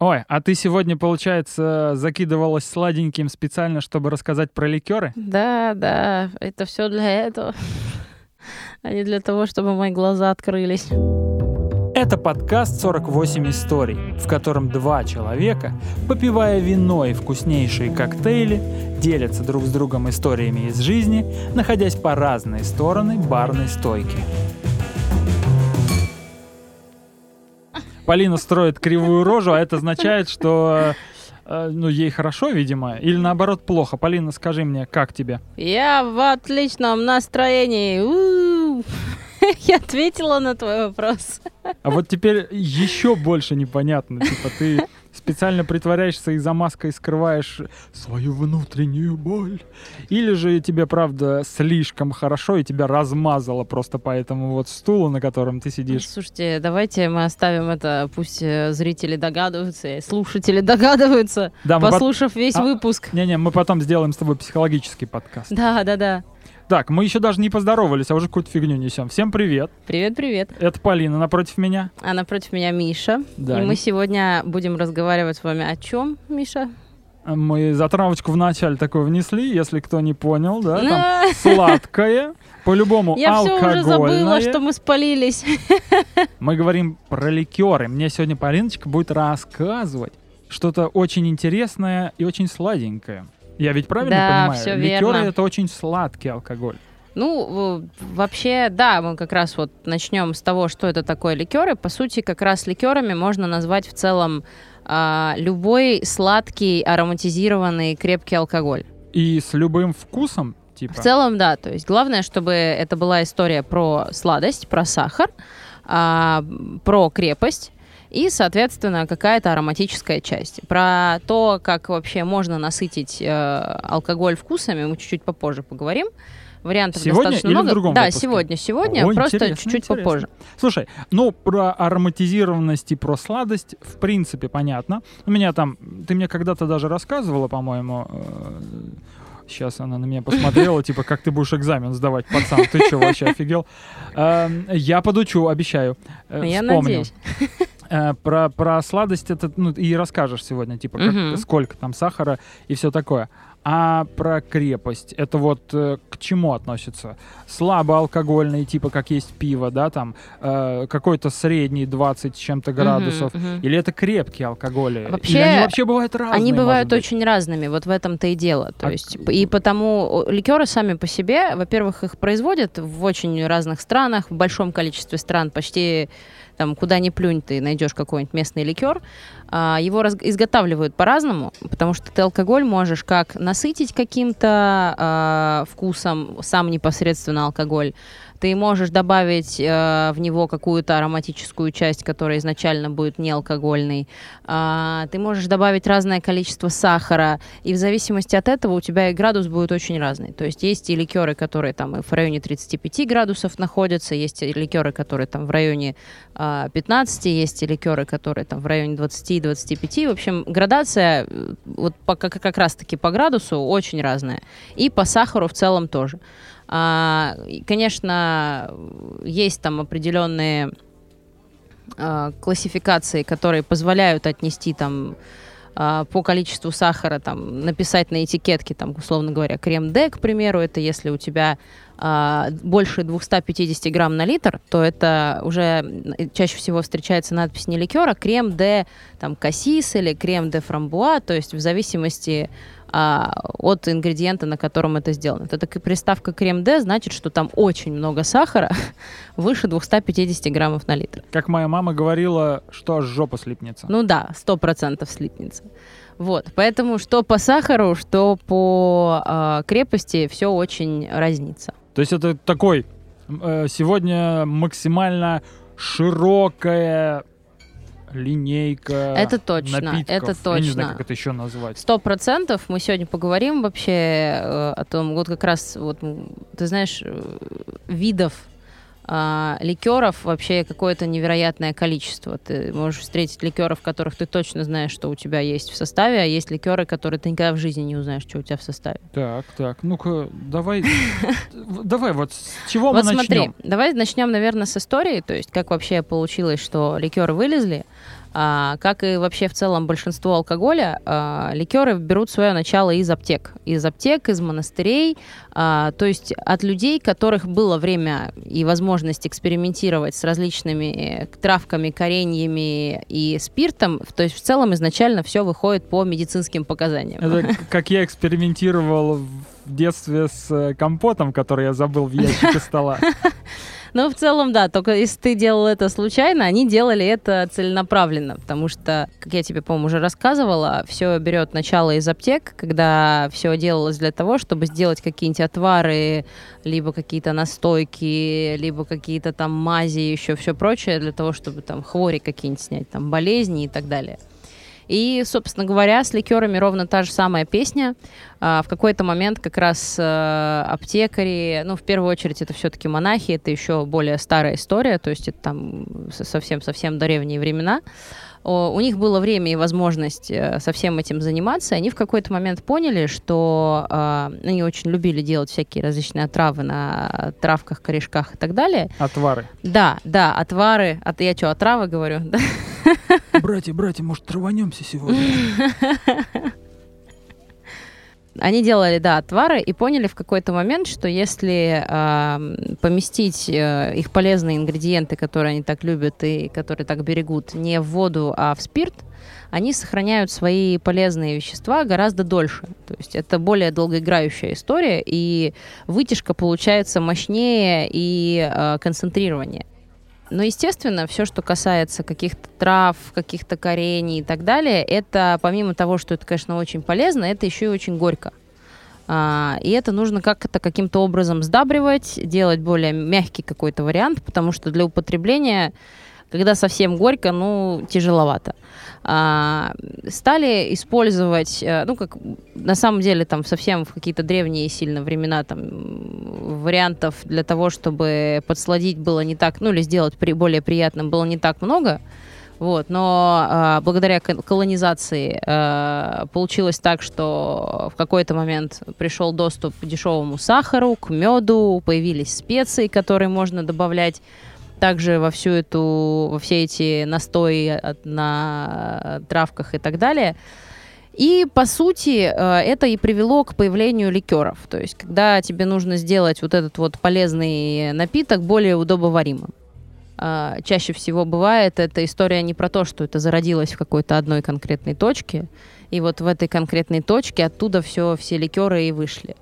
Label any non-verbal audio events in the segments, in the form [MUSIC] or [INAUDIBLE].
Ой, а ты сегодня, получается, закидывалась сладеньким специально, чтобы рассказать про ликеры? Да, да, это все для этого, [LAUGHS] а не для того, чтобы мои глаза открылись. Это подкаст «48 историй», в котором два человека, попивая вино и вкуснейшие коктейли, делятся друг с другом историями из жизни, находясь по разные стороны барной стойки. Полина строит кривую рожу, а это означает, что э, ну, ей хорошо, видимо, или наоборот плохо. Полина, скажи мне, как тебе? Я в отличном настроении. [LAUGHS] Я ответила на твой вопрос. А вот теперь еще больше непонятно. Типа ты специально притворяешься и за маской скрываешь свою внутреннюю боль. Или же тебе, правда, слишком хорошо и тебя размазало просто по этому вот стулу, на котором ты сидишь. Слушайте, давайте мы оставим это, пусть э, зрители догадываются, слушатели догадываются, Да, послушав весь А, выпуск. Не-не, мы потом сделаем с тобой психологический подкаст. Да, да, да. Так, мы еще даже не поздоровались, а уже какую-то фигню несем. Всем привет. Привет, привет. Это Полина напротив меня. А напротив меня Миша. Да. И мы сегодня будем разговаривать с вами о чем, Миша? Мы затравочку в начале такой внесли, если кто не понял, да, там сладкое, по-любому Я все уже забыла, что мы спалились. [LAUGHS] Мы говорим про ликеры. Мне сегодня Полиночка будет рассказывать что-то очень интересное и очень сладенькое. Я ведь правильно Да, понимаю? всё Ликеры верно. это очень сладкий алкоголь. Ну, вообще, да, мы как раз вот начнем с того, что это такое ликеры. По сути, как раз ликерами можно назвать в целом а, любой сладкий, ароматизированный, крепкий алкоголь. И с любым вкусом, типа. В целом, да. То есть главное, чтобы это была история про сладость, про сахар, а, про крепость и, соответственно, какая-то ароматическая часть. Про то, как вообще можно насытить э, алкоголь вкусами, мы чуть-чуть попозже поговорим. Вариантов Сегодня достаточно или в много. другом да, выпуске? сегодня, сегодня, О, просто чуть-чуть попозже. Слушай, ну про ароматизированность и про сладость в принципе понятно. У меня там, ты мне когда-то даже рассказывала, по-моему, сейчас она на меня посмотрела, типа, как ты будешь экзамен сдавать, пацан, ты что, вообще офигел? Эм, Я подучу, обещаю. Э, Я надеюсь. Э, Про, про сладость это, ну, и расскажешь сегодня, типа, как- Мгм. сколько там сахара и все такое. А про крепость, это вот э, к чему относится? Слабоалкогольный, типа, как есть пиво, да, там, э, какой-то средний 20 с чем-то градусов, Мгм, мгм. или это крепкие алкоголи? Вообще, Или они вообще бывают разные? Они бывают очень разными, вот в этом-то и дело. То А есть, и потому ликеры сами по себе, во-первых, их производят в очень разных странах, в большом количестве стран, почти там, куда ни плюнь, ты найдешь какой-нибудь местный ликер. А, его раз- изготавливают по-разному, потому что ты алкоголь можешь как насытить каким-то а, вкусом, сам непосредственно алкоголь, ты можешь добавить э, в него какую-то ароматическую часть, которая изначально будет не алкогольной. А, ты можешь добавить разное количество сахара, и в зависимости от этого у тебя и градус будет очень разный. То есть есть и ликеры, которые там в районе 35 градусов находятся, есть и ликеры, которые там в районе 15, есть и ликеры, которые там в районе 20-25. В общем, градация э, вот по, как, как раз-таки по градусу очень разная. И по сахару в целом тоже. А, конечно, есть там определенные а, классификации, которые позволяют отнести там а, по количеству сахара, там, написать на этикетке, там, условно говоря, крем Д, к примеру, это если у тебя а, больше 250 грамм на литр, то это уже чаще всего встречается надпись не ликера, крем Д, там, кассис или крем Д фрамбуа, то есть в зависимости а, от ингредиента, на котором это сделано. Это такая приставка крем Д значит, что там очень много сахара, [LAUGHS] выше 250 граммов на литр. Как моя мама говорила, что аж жопа слипнется. Ну да, сто процентов слипнется. Вот, поэтому что по сахару, что по а, крепости, все очень разнится. То есть это такой э, сегодня максимально широкая линейка Это точно, напитков. это Я не знаю, точно. как это еще назвать. Сто процентов мы сегодня поговорим вообще э, о том, вот как раз, вот, ты знаешь, э, видов а, ликеров вообще какое-то невероятное количество. Ты можешь встретить ликеров, которых ты точно знаешь, что у тебя есть в составе, а есть ликеры, которые ты никогда в жизни не узнаешь, что у тебя в составе. Так, так, ну-ка, давай, [LAUGHS] давай, вот с чего Вот мы смотри, начнем? давай начнем, наверное, с истории, то есть как вообще получилось, что ликеры вылезли. А, как и вообще в целом большинство алкоголя, а, ликеры берут свое начало из аптек. Из аптек, из монастырей, а, то есть от людей, которых было время и возможность экспериментировать с различными э, травками, кореньями и спиртом. То есть в целом изначально все выходит по медицинским показаниям. Это [LAUGHS] как я экспериментировал в детстве с э, компотом, который я забыл в ящике стола. [LAUGHS] Но в целом, да, только если ты делал это случайно, они делали это целенаправленно, потому что, как я тебе, по-моему, уже рассказывала, все берет начало из аптек, когда все делалось для того, чтобы сделать какие-нибудь отвары, либо какие-то настойки, либо какие-то там мази, еще все прочее, для того, чтобы там хвори какие-нибудь снять, там болезни и так далее. И, собственно говоря, с ликерами ровно та же самая песня. А, в какой-то момент как раз а, аптекари, ну, в первую очередь, это все-таки монахи, это еще более старая история, то есть это там совсем-совсем древние времена у них было время и возможность э, со всем этим заниматься, они в какой-то момент поняли, что э, они очень любили делать всякие различные отравы на травках, корешках и так далее. Отвары. Да, да, отвары. От, я что, отравы говорю? [LAUGHS] Братья, братья, может, траванемся сегодня? [LAUGHS] Они делали, да, отвары и поняли в какой-то момент, что если э, поместить э, их полезные ингредиенты, которые они так любят и которые так берегут, не в воду, а в спирт, они сохраняют свои полезные вещества гораздо дольше. То есть это более долгоиграющая история, и вытяжка получается мощнее и э, концентрированнее. Но, естественно, все, что касается каких-то трав, каких-то корений и так далее, это помимо того, что это, конечно, очень полезно, это еще и очень горько. А, и это нужно как-то каким-то образом сдабривать, делать более мягкий какой-то вариант, потому что для употребления, когда совсем горько, ну, тяжеловато. А, стали использовать, э, ну, как на самом деле там совсем в какие-то древние сильно времена там вариантов для того, чтобы подсладить было не так, ну, или сделать при, более приятным было не так много. Вот, но э, благодаря колонизации э, получилось так, что в какой-то момент пришел доступ к дешевому сахару, к меду, появились специи, которые можно добавлять также во всю эту, во все эти настои от, на травках и так далее. И, по сути, э, это и привело к появлению ликеров. То есть, когда тебе нужно сделать вот этот вот полезный напиток более удобоваримым. Э, чаще всего бывает эта история не про то, что это зародилось в какой-то одной конкретной точке, и вот в этой конкретной точке оттуда все, все ликеры и вышли.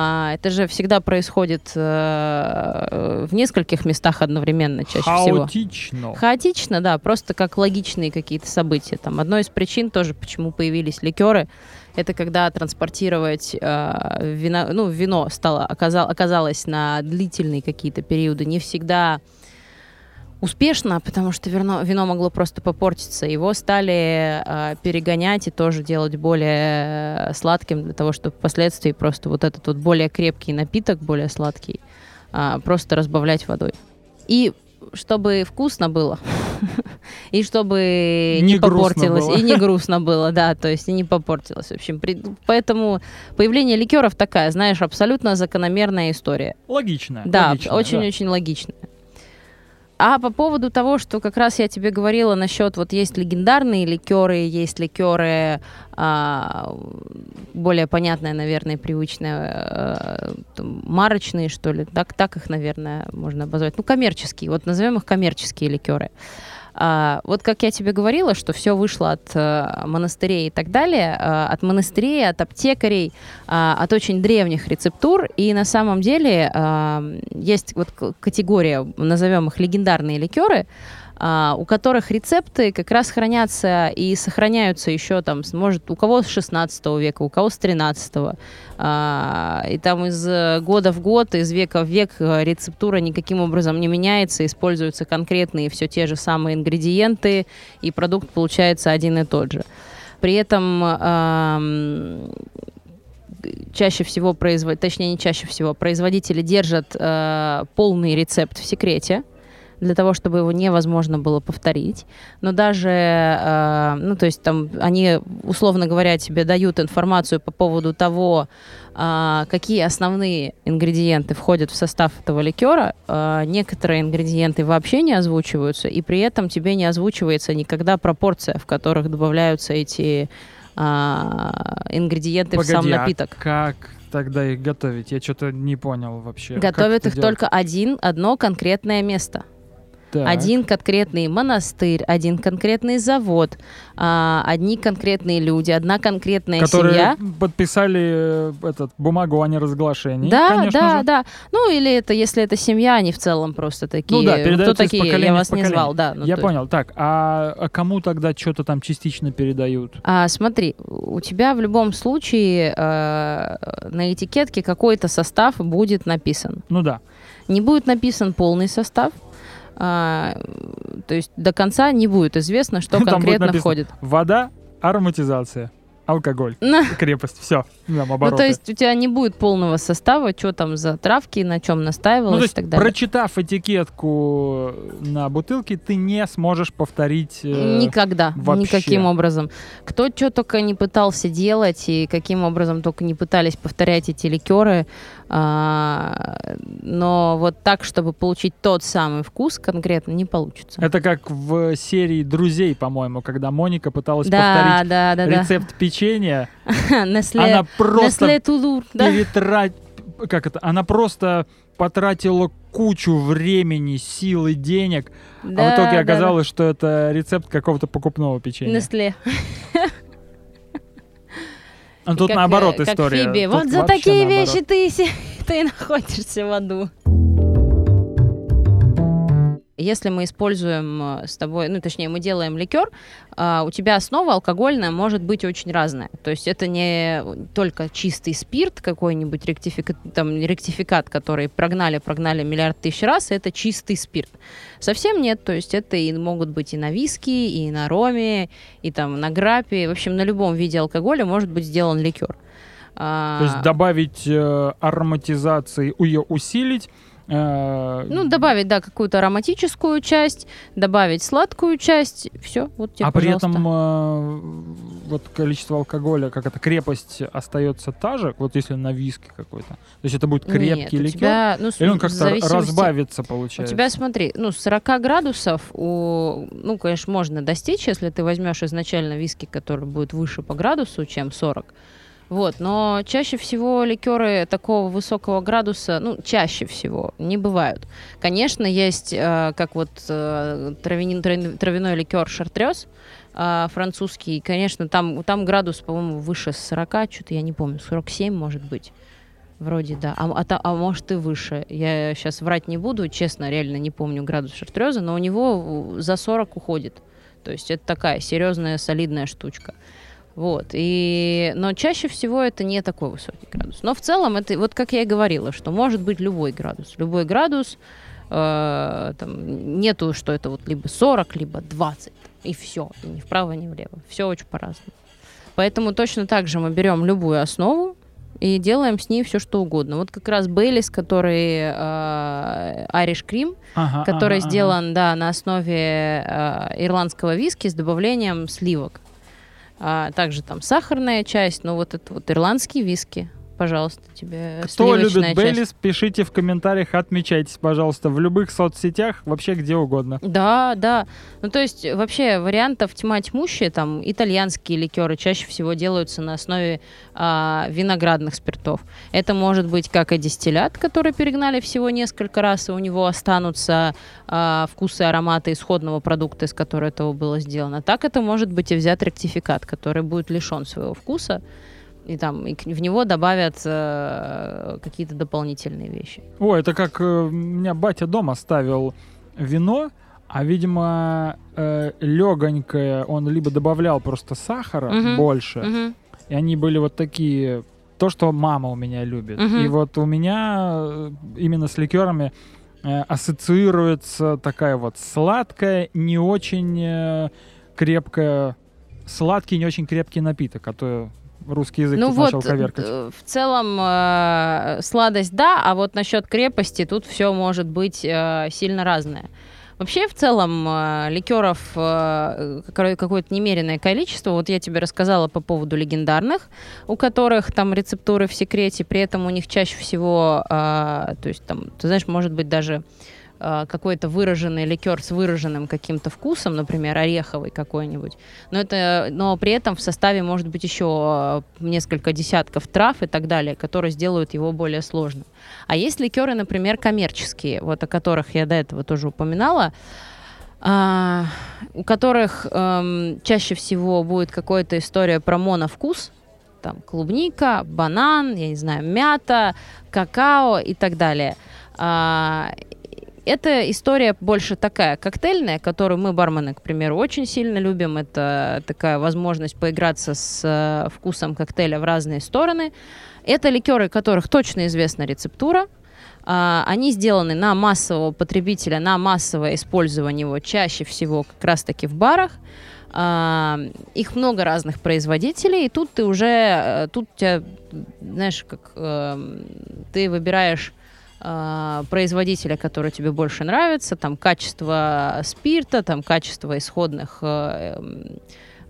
А, это же всегда происходит э, в нескольких местах одновременно чаще Хаотично. всего. Хаотично, да, просто как логичные какие-то события. Там одной из причин тоже, почему появились ликеры, это когда транспортировать э, вино, ну, вино стало, оказал, оказалось на длительные какие-то периоды не всегда успешно, потому что вино, вино могло просто попортиться. Его стали э, перегонять и тоже делать более сладким для того, чтобы впоследствии просто вот этот вот более крепкий напиток, более сладкий, э, просто разбавлять водой. И чтобы вкусно было, [LAUGHS] и чтобы не, не попортилось, было. и не грустно было, да, то есть и не попортилось. В общем, при, поэтому появление ликеров такая, знаешь, абсолютно закономерная история. Логичная. Да, очень-очень да. логичная. А по поводу того, что как раз я тебе говорила насчет, вот есть легендарные ликеры, есть ликеры а, более понятные, наверное, привычные, а, марочные, что ли, так, так их, наверное, можно обозвать. Ну, коммерческие, вот назовем их коммерческие ликеры. Вот как я тебе говорила, что все вышло от а, монастырей и так далее, а, от монастырей, от аптекарей, а, от очень древних рецептур, и на самом деле а, есть вот категория, назовем их легендарные ликеры, а, у которых рецепты как раз хранятся и сохраняются еще там, может, у кого с 16 века, у кого с 13 а, и там из года в год, из века в век э, рецептура никаким образом не меняется, используются конкретные все те же самые ингредиенты, и продукт получается один и тот же. При этом э, чаще всего производители, точнее не чаще всего, производители держат э, полный рецепт в секрете, для того, чтобы его невозможно было повторить. Но даже, э, ну, то есть там они, условно говоря, тебе дают информацию по поводу того, э, какие основные ингредиенты входят в состав этого ликера. Э, некоторые ингредиенты вообще не озвучиваются, и при этом тебе не озвучивается никогда пропорция, в которых добавляются эти э, ингредиенты Погоди, в сам а напиток. как тогда их готовить? Я что-то не понял вообще. Готовят их делать? только один, одно конкретное место. Так. Один конкретный монастырь, один конкретный завод, а, одни конкретные люди, одна конкретная которые семья. подписали э, этот бумагу о неразглашении. Да, конечно да, же. да. Ну, или это, если это семья, они в целом просто такие. Ну да, Кто передается из такие? Я вас не звал, да. ну, Я то понял. Так, а, а кому тогда что-то там частично передают? А, смотри, у тебя в любом случае э, на этикетке какой-то состав будет написан. Ну да. Не будет написан полный состав. А, то есть до конца не будет известно, что конкретно написано. входит. Вода, ароматизация, алкоголь, крепость. Все, там Ну, то есть у тебя не будет полного состава, что там за травки, на чем настаивалось Ну, то и есть, так далее. прочитав этикетку на бутылке, ты не сможешь повторить... э, Никогда, вообще. никаким образом. Кто что только не пытался делать и каким образом только не пытались повторять эти ликеры, а, но вот так, чтобы получить тот самый вкус конкретно, не получится. Это как в серии «Друзей», по-моему, когда Моника пыталась Да, повторить да, да, да. рецепт печенья. Nestle, [LAUGHS] Она просто Nestle Toulouse, да. перетрать... Как это? Она просто потратила кучу времени, сил и денег, а в Да, итоге да, оказалось, что это рецепт какого-то покупного да. печенья. Nestle. А тут Как, наоборот э, как история. Фиби. Тут Вот за такие наоборот. вещи ты, [LAUGHS] ты находишься в аду. Если мы используем э, с тобой, ну, точнее, мы делаем ликер, а, у тебя основа алкогольная может быть очень разная. То есть это не только чистый спирт, какой-нибудь ректификат, там, ректификат, который прогнали, прогнали миллиард тысяч раз, это чистый спирт. Совсем нет, то есть это и могут быть и на виски, и на роме, и там на грапе, в общем, на любом виде алкоголя может быть сделан ликер. А, То есть добавить э, ароматизации, ее усилить. Э, Ну, добавить, да, какую-то ароматическую часть, добавить сладкую часть, все, вот тебе, а при пожалуйста. этом э, вот количество алкоголя, как это крепость остается та же, вот если на виски какой-то. То есть это будет крепкий Нет, у ликер, тебя, ну, или он как-то зависимости- разбавится, У получается. тебя, смотри, ну, 40 градусов, у, ну, конечно, можно достичь, если ты возьмешь изначально виски, который будет выше по градусу, чем 40. Вот, но чаще всего ликеры такого высокого градуса, ну, чаще всего, не бывают. Конечно, есть, э, как вот э, травянин- трав- травяной ликер шартрез, э, французский, конечно, там, там градус, по-моему, выше 40, что-то я не помню, 47 может быть. Вроде да. А, а, а может и выше. Я сейчас врать не буду, честно, реально не помню градус шартреза, но у него за 40 уходит. То есть это такая серьезная, солидная штучка. Вот. И... Но чаще всего это не такой высокий градус. Но в целом это, вот как я и говорила, что может быть любой градус. Любой градус, э, там, нету, что это вот либо 40, либо 20. И все. Ни вправо, ни влево. Все очень по-разному. Поэтому точно так же мы берем любую основу, и делаем с ней все что угодно. Вот как раз Бейлис, который э, Irish Cream, Ага, который ага, ага. сделан да, на основе э, ирландского виски с добавлением сливок. А, также там сахарная часть, но вот это вот ирландские виски. Пожалуйста, тебе Кто любит. Бейлис, пишите в комментариях, отмечайтесь, пожалуйста, в любых соцсетях, вообще где угодно. Да, да. Ну, то есть, вообще, вариантов тьма тьмущая. Там итальянские ликеры чаще всего делаются на основе а, виноградных спиртов. Это может быть как и дистиллят, который перегнали всего несколько раз, и у него останутся а, вкусы, ароматы исходного продукта, из которого этого было сделано. Так это может быть и взят ректификат, который будет лишен своего вкуса, и там и в него добавят э, какие-то дополнительные вещи. О, это как э, у меня батя дома ставил вино, а, видимо, э, легонькое он либо добавлял просто сахара Мгм. больше, Мгм. и они были вот такие, то, что мама у меня любит. Мгм. И вот у меня э, именно с ликерами э, ассоциируется такая вот сладкая, не очень э, крепкая, сладкий, не очень крепкий напиток, а то русский язык Ну вот, начал коверкать. э, в целом э, сладость да, а вот насчет крепости тут все может быть э, сильно разное. Вообще, в целом, э, ликеров э, какое-то немеренное количество. Вот я тебе рассказала по поводу легендарных, у которых там рецептуры в секрете, при этом у них чаще всего, э, то есть там, ты знаешь, может быть даже Э, какой-то выраженный ликер с выраженным каким-то вкусом, например, ореховый какой-нибудь, но, это, но при этом в составе может быть еще э, несколько десятков трав и так далее, которые сделают его более сложным. А есть ликеры, например, коммерческие, вот о которых я до этого тоже упоминала, а, у которых эм, чаще всего будет какая-то история про моновкус, там клубника, банан, я не знаю, мята, какао и так далее. А, это история больше такая коктейльная, которую мы, бармены, к примеру, очень сильно любим. Это такая возможность поиграться с э, вкусом коктейля в разные стороны. Это ликеры, которых точно известна рецептура. Uh, они сделаны на массового потребителя, на массовое использование его чаще всего как раз-таки в барах. Uh, их много разных производителей, и тут ты уже, э, тут тебя, знаешь, как uh, ты выбираешь э, производителя, который тебе больше нравится, там качество спирта, там качество исходных, э,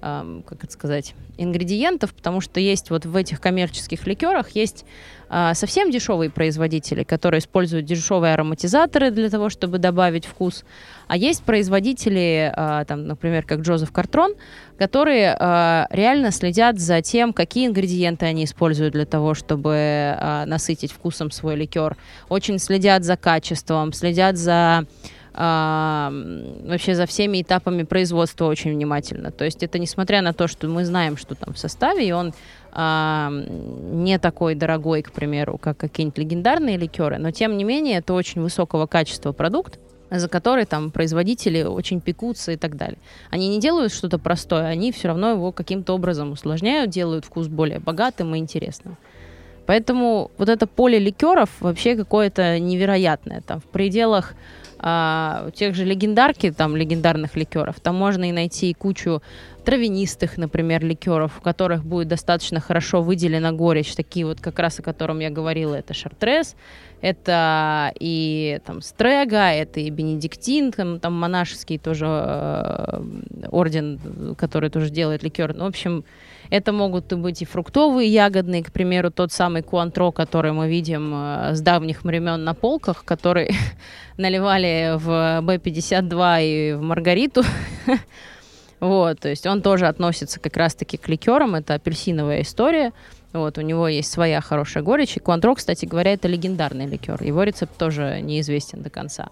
э, как это сказать, ингредиентов, потому что есть вот в этих коммерческих ликерах есть э, совсем дешевые производители, которые используют дешевые ароматизаторы для того, чтобы добавить вкус, а есть производители, э, там, например, как Джозеф Картрон, которые э, реально следят за тем, какие ингредиенты они используют для того, чтобы э, насытить вкусом свой ликер. Очень следят за качеством, следят за вообще за всеми этапами производства очень внимательно. То есть это несмотря на то, что мы знаем, что там в составе, и он а, не такой дорогой, к примеру, как какие-нибудь легендарные ликеры, но тем не менее это очень высокого качества продукт, за который там производители очень пекутся и так далее. Они не делают что-то простое, они все равно его каким-то образом усложняют, делают вкус более богатым и интересным. Поэтому вот это поле ликеров вообще какое-то невероятное. Там в пределах а, тех же легендарки, там легендарных ликеров, там можно и найти кучу травянистых, например, ликеров, в которых будет достаточно хорошо выделена горечь, такие вот как раз о котором я говорила, это шартрес, это и там стрега, это и бенедиктин, там, там монашеский тоже э, орден, который тоже делает ликер. Ну, в общем, это могут быть и фруктовые, ягодные, к примеру, тот самый куантро, который мы видим э, с давних времен на полках, который [LAUGHS] наливали в Б-52 и в Маргариту. [LAUGHS] Вот, то есть он тоже относится как раз-таки к ликерам, это апельсиновая история. Вот, у него есть своя хорошая горечь. И Куантро, кстати говоря, это легендарный ликер. Его рецепт тоже неизвестен до конца.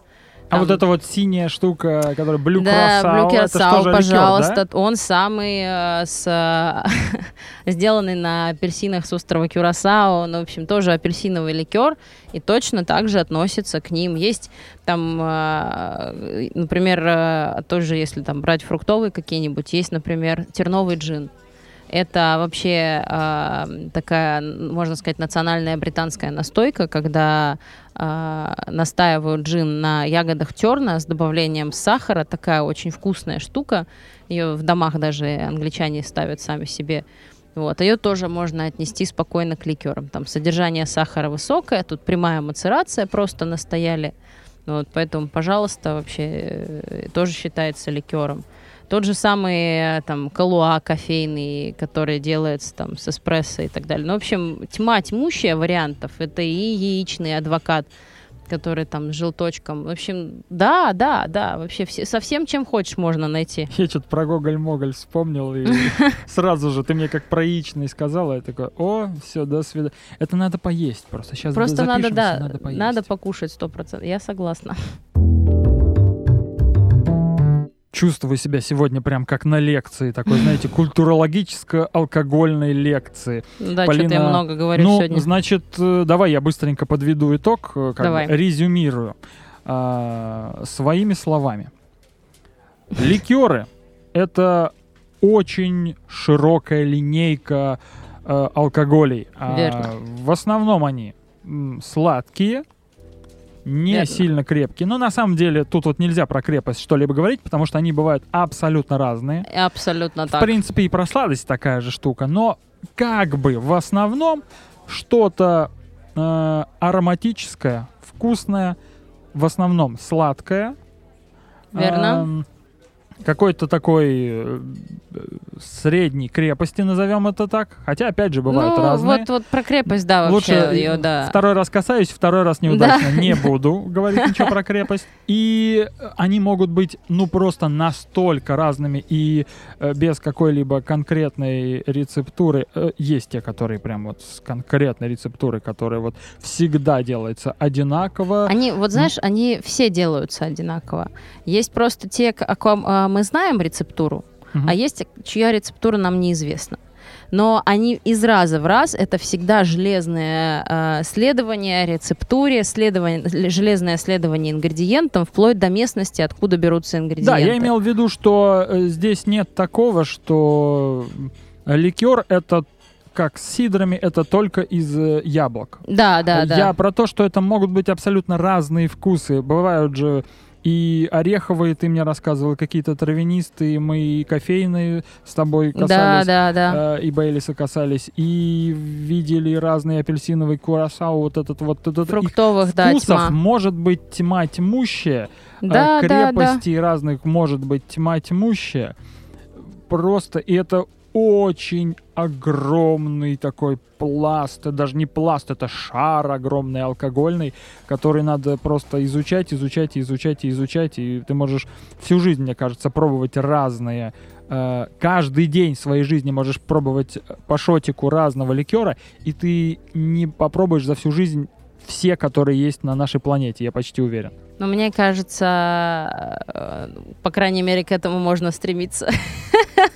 Там... А вот эта вот синяя штука, которая Blue да, Curacao, Blue Curacao, это пожалуйста, ликер, да? он самый э, с, э, [LAUGHS] сделанный на апельсинах с острова Кюрасао, ну, в общем, тоже апельсиновый ликер, и точно так же относится к ним. Есть там, э, например, э, тоже если там брать фруктовые какие-нибудь, есть, например, терновый джин. Это вообще э, такая, можно сказать, национальная британская настойка, когда э, настаивают джин на ягодах терна с добавлением сахара. Такая очень вкусная штука. Ее в домах даже англичане ставят сами себе. Вот. Ее тоже можно отнести спокойно к ликерам. Там содержание сахара высокое, тут прямая мацерация, просто настояли. Вот, поэтому, пожалуйста, вообще э, тоже считается ликером. Тот же самый э, там калуа кофейный, который делается там с эспрессо и так далее. Ну, в общем, тьма тьмущая вариантов. Это и яичный адвокат, который там с желточком. В общем, да, да, да, вообще все, со всем, чем хочешь, можно найти. [LAUGHS] Я что-то про Гоголь-Моголь вспомнил, и [LAUGHS] сразу же ты мне как про яичный сказала, я такой, о, все, до свидания. Это надо поесть просто. Сейчас Просто надо, да, надо, надо покушать сто процентов. Я согласна [LAUGHS] чувствую себя сегодня прям как на лекции, такой, знаете, культурологическо-алкогольной лекции. Да, Полина, что-то я много говорю ну, сегодня. значит, э, давай я быстренько подведу итог, э, как давай. бы резюмирую а, своими словами. Ликеры — это очень широкая линейка а, алкоголей. Верно. А, в основном они сладкие, не Верно. сильно крепкие. Но на самом деле тут вот нельзя про крепость что-либо говорить, потому что они бывают абсолютно разные. Абсолютно так. В принципе, и про сладость такая же штука. Но как бы в основном что-то э, ароматическое, вкусное, в основном сладкое, Верно. ам, какой-то такой э, средней крепости, назовем это так. Хотя, опять же, бывают ну, разные. Вот, вот про крепость, да, Лучше вообще ее, да. второй раз касаюсь, второй раз неудачно. Не буду говорить ничего про крепость. И они могут быть, ну, просто настолько разными и э, без какой-либо конкретной рецептуры. Э, есть те, которые прям вот с конкретной рецептурой, которые вот всегда делается одинаково. Они, вот знаешь, они все делаются одинаково. Есть просто те, о ком а, мы знаем рецептуру, а есть, чья рецептура нам неизвестна. Но они из раза в раз это всегда железное э, следование рецептуре, следование, железное следование ингредиентам, вплоть до местности, откуда берутся ингредиенты. Да, я имел в виду, что э, здесь нет такого, что ликер это как с сидрами, это только из э, яблок. Да, да, да. Я про то, что это могут быть абсолютно разные вкусы. Бывают же и ореховые, ты мне рассказывал, какие-то травянистые, мы и кофейные с тобой да, касались. да, да. э, и Бейлиса касались, и видели разные апельсиновый курасау, вот этот вот этот. Фруктовых, да, вкусов тьма. может быть тьма тьмущая, э, Да, да, да. разных может быть тьма тьмущая. Просто и это очень огромный такой пласт, даже не пласт, это шар огромный алкогольный, который надо просто изучать, изучать, изучать, и изучать, и ты можешь всю жизнь, мне кажется, пробовать разные. э, Каждый день своей жизни можешь пробовать по шотику разного ликера, и ты не попробуешь за всю жизнь все, которые есть на нашей планете, я почти уверен. Но мне кажется, э, по крайней мере, к этому можно стремиться. [LAUGHS]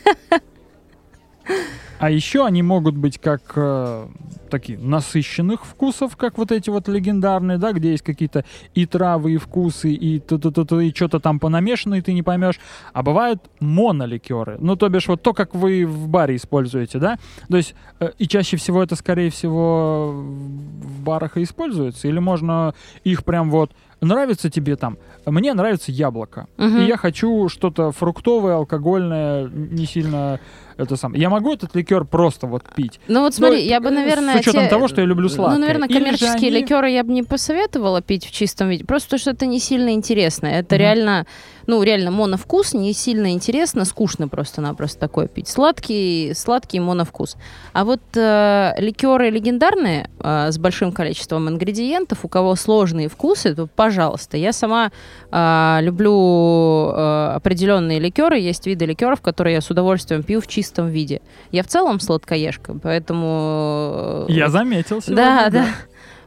А еще они могут быть как э, такие насыщенных вкусов, как вот эти вот легендарные, да, где есть какие-то и травы, и вкусы, и и что-то там понамешано, и ты не поймешь. А бывают моноликеры. Ну, то бишь, вот то, как вы в баре используете, да? То есть, э, и чаще всего это, скорее всего, в барах и используется. Или можно их прям вот нравится тебе там. Мне нравится яблоко. Мгм. И я хочу что-то фруктовое, алкогольное, не сильно это сам. Я могу этот ликер просто вот пить. Ну вот смотри, Ну, я бы, э, с наверное... учетом те- того, что я люблю сладкое. Ну, наверное, Или коммерческие они- ликеры я бы не посоветовала пить в чистом виде, просто потому что это не сильно интересно. Это Мгм. реально, ну, реально моновкус, не сильно интересно, скучно просто-напросто такое пить. Сладкий, сладкий моновкус. А вот э, ликеры легендарные э, с большим количеством ингредиентов, у кого сложные вкусы, то, пожалуйста. Я сама э, люблю э, определенные ликеры. Есть виды ликеров, которые я с удовольствием пью в чистом виде. Я в целом сладкоежка, поэтому... э, Я заметил сегодня. да, да.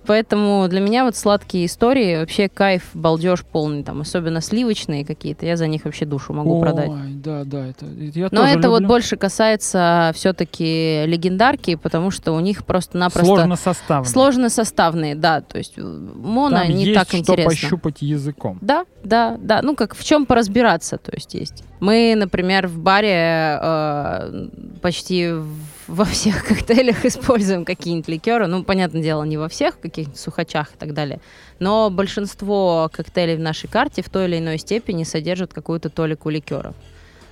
Поэтому для меня вот сладкие истории вообще кайф, балдеж полный, там, особенно сливочные какие-то, я за них вообще душу могу продать. Ой, да, да, это я Но это вот люблю. больше касается все-таки легендарки, потому что у них просто-напросто сложно составно. сложно составные, да, то есть э, моно Там не есть так что интересно. пощупать языком. Да, да, да. Ну, как в чем поразбираться, то есть есть. Мы, например, в баре э, почти в- во всех [LAUGHS] коктейлях используем какие-нибудь ликеры. Ну, понятное дело, не во всех, каких-нибудь сухачах и так далее. Но большинство коктейлей в нашей карте в той или иной степени содержат какую-то толику ликера.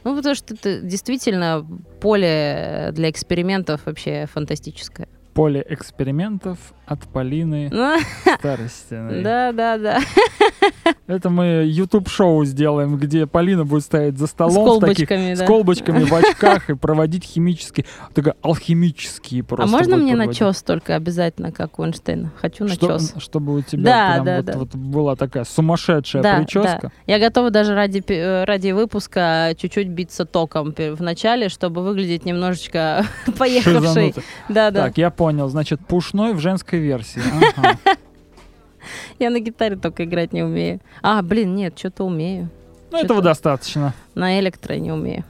Ну, потому что это действительно поле для экспериментов вообще фантастическое. Поле экспериментов от Полины Ну, [LAUGHS] Старостиной. Да, да, да. [LAUGHS] Это мы YouTube-шоу сделаем, где Полина будет стоять за С столом таких колбочками, с да. колбочками в очках и проводить химические, такая алхимические А просто. можно будет мне проводить. начес только обязательно, как у Эйнштейна? Хочу Что- начес. чтобы у тебя Да, прям да, вот, да. вот была такая сумасшедшая Да, прическа. да. Я готова даже ради, э, ради выпуска чуть-чуть биться током в начале, чтобы выглядеть немножечко [LAUGHS] поехавшей. Да, да. Так, я понял. Значит, пушной в женской версии. [LAUGHS] Ага. Я на гитаре только играть не умею. А, блин, нет, что-то умею. Ну, этого достаточно. На электро не умею.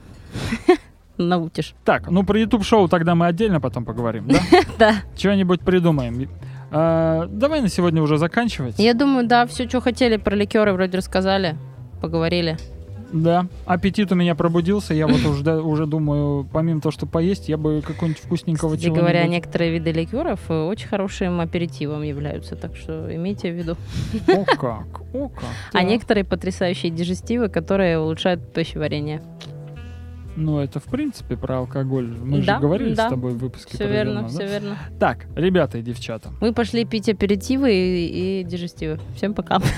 [LAUGHS] Наутишь. Так, ну про YouTube-шоу тогда мы отдельно потом поговорим, да? [LAUGHS] Да. Чего-нибудь придумаем. А, давай на сегодня уже заканчивать. Я думаю, да, все, что хотели про ликеры, вроде рассказали, поговорили. Да, аппетит у меня пробудился. Я вот уже, уже думаю, помимо того, что поесть, я бы какого-нибудь вкусненького Кстати говоря, некоторые виды ликеров э, очень хорошим аперитивом являются, так что имейте в виду. О как, о как. А некоторые потрясающие дижестивы, которые улучшают пищеварение. Ну, это в принципе про алкоголь. Мы Да, же говорили да. с тобой в выпуске Все верно, да? все верно. Так, ребята и девчата, Мы пошли пить аперитивы и, и дижестивы. Всем пока. [LAUGHS]